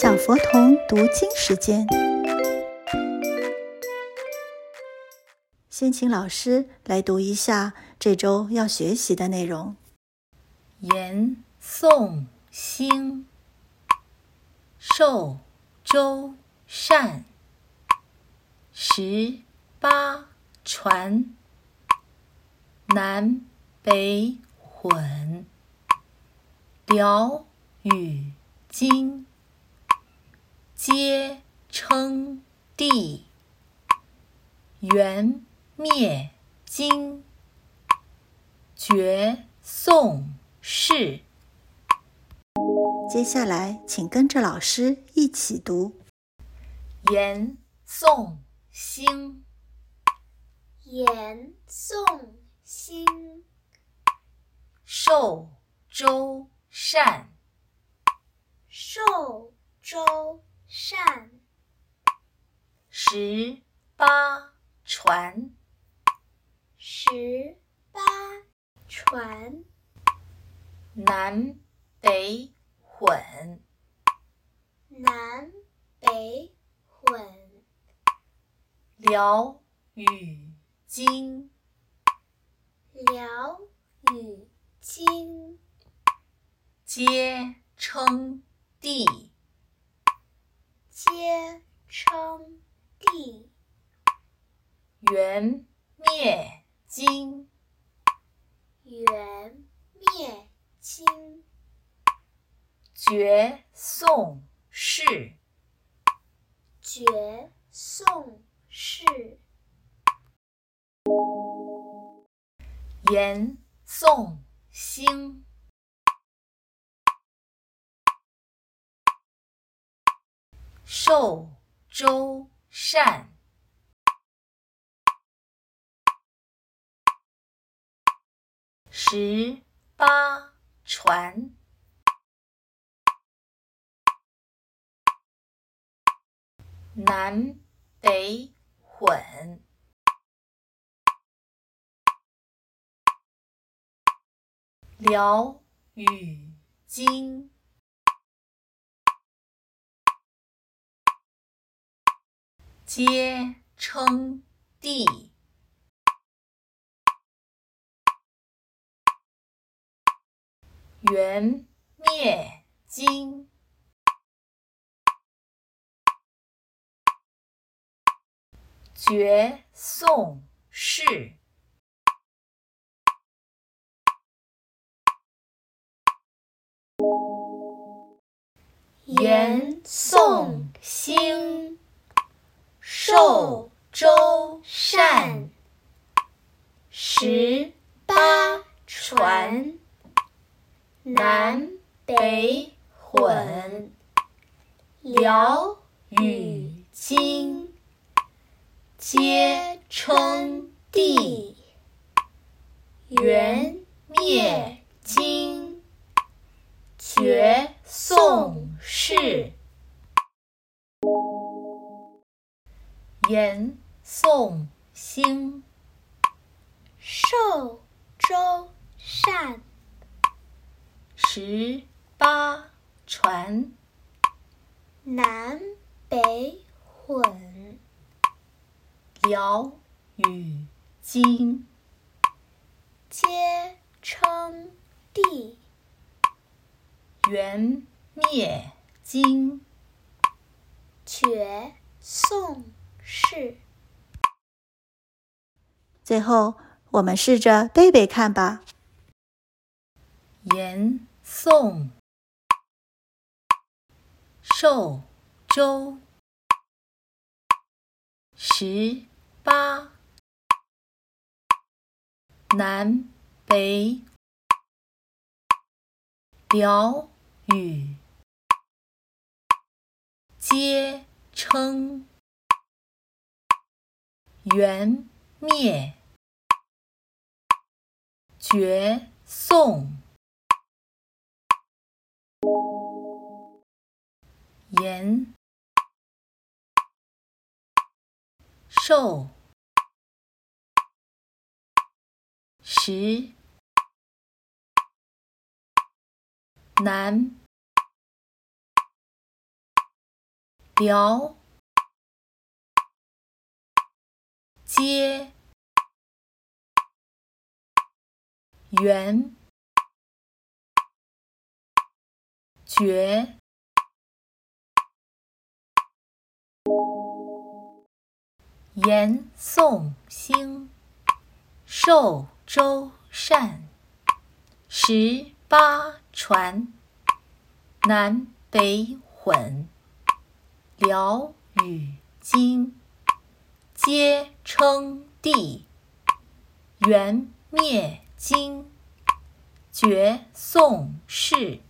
小佛童读经时间，先请老师来读一下这周要学习的内容。言宋兴，寿周善，十八传，南北混，辽与金。皆称帝，元灭金，绝宋氏。接下来，请跟着老师一起读：延宋兴，延宋兴，寿周善，寿周。善，十八传，十八传，南北混，南北混，辽与金，辽与金，皆称帝。皆称帝，元灭金，元灭金，绝宋氏，绝宋氏，延宋兴。寿周善，十八传，南北混，辽与金。皆称帝，元灭金，绝宋氏，延宋兴。寿周善，十八传，南北混，辽与金，皆称帝。元灭金，绝宋氏。延宋兴，寿周善，十八传，南北混，辽与金，皆称帝。元灭金，绝宋。是。最后，我们试着背背看吧。延宋寿州十八南北辽与皆称。元灭绝宋，延寿。十南辽、接、元、绝、延宋兴、寿周善、十八传、南北混、辽与金、皆称帝、元灭金、绝宋氏。